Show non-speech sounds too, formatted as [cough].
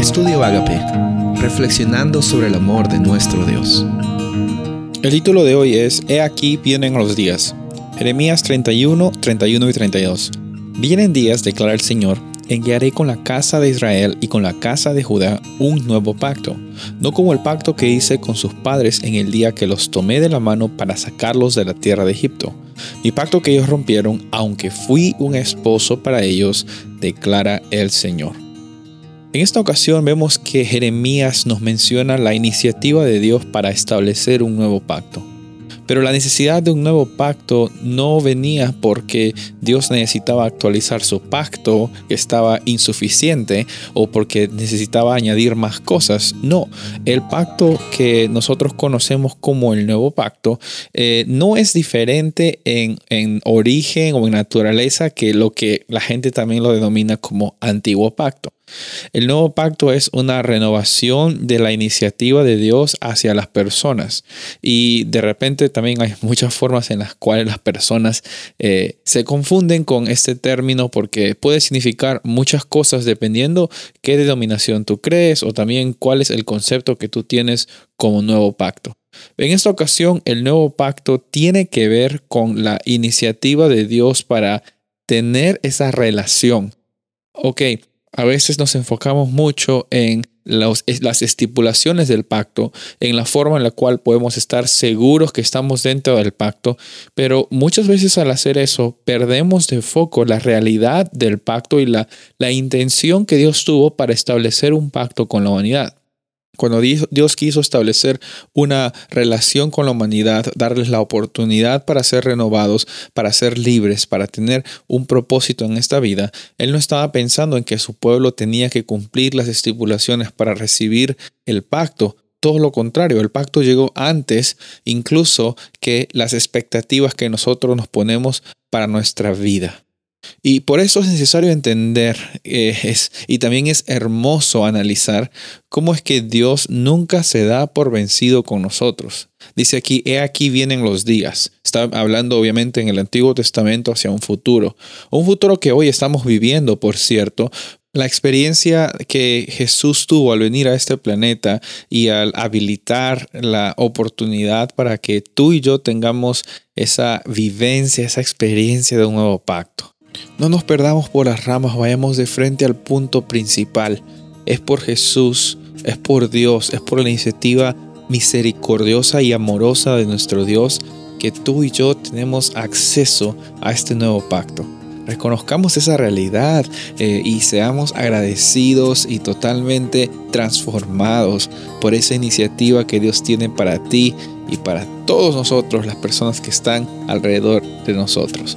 Estudio Agape, reflexionando sobre el amor de nuestro Dios. El título de hoy es He aquí vienen los días. Jeremías 31, 31 y 32. Vienen días, declara el Señor, en que haré con la casa de Israel y con la casa de Judá un nuevo pacto, no como el pacto que hice con sus padres en el día que los tomé de la mano para sacarlos de la tierra de Egipto. Mi pacto que ellos rompieron, aunque fui un esposo para ellos, declara el Señor. En esta ocasión vemos que Jeremías nos menciona la iniciativa de Dios para establecer un nuevo pacto. Pero la necesidad de un nuevo pacto no venía porque Dios necesitaba actualizar su pacto que estaba insuficiente o porque necesitaba añadir más cosas. No, el pacto que nosotros conocemos como el nuevo pacto eh, no es diferente en, en origen o en naturaleza que lo que la gente también lo denomina como antiguo pacto. El nuevo pacto es una renovación de la iniciativa de Dios hacia las personas. Y de repente también hay [laughs] muchas formas en las cuales las personas eh, se confunden con este término porque puede significar muchas cosas dependiendo qué denominación tú crees o también cuál es el concepto que tú tienes como nuevo pacto. En esta ocasión, el nuevo pacto tiene que ver con la iniciativa de Dios para tener esa relación. Ok, a veces nos enfocamos mucho en las estipulaciones del pacto, en la forma en la cual podemos estar seguros que estamos dentro del pacto, pero muchas veces al hacer eso perdemos de foco la realidad del pacto y la, la intención que Dios tuvo para establecer un pacto con la humanidad. Cuando Dios quiso establecer una relación con la humanidad, darles la oportunidad para ser renovados, para ser libres, para tener un propósito en esta vida, Él no estaba pensando en que su pueblo tenía que cumplir las estipulaciones para recibir el pacto. Todo lo contrario, el pacto llegó antes incluso que las expectativas que nosotros nos ponemos para nuestra vida. Y por eso es necesario entender eh, es, y también es hermoso analizar cómo es que Dios nunca se da por vencido con nosotros. Dice aquí, he aquí vienen los días. Está hablando obviamente en el Antiguo Testamento hacia un futuro. Un futuro que hoy estamos viviendo, por cierto, la experiencia que Jesús tuvo al venir a este planeta y al habilitar la oportunidad para que tú y yo tengamos esa vivencia, esa experiencia de un nuevo pacto. No nos perdamos por las ramas, vayamos de frente al punto principal. Es por Jesús, es por Dios, es por la iniciativa misericordiosa y amorosa de nuestro Dios que tú y yo tenemos acceso a este nuevo pacto. Reconozcamos esa realidad eh, y seamos agradecidos y totalmente transformados por esa iniciativa que Dios tiene para ti y para todos nosotros, las personas que están alrededor de nosotros.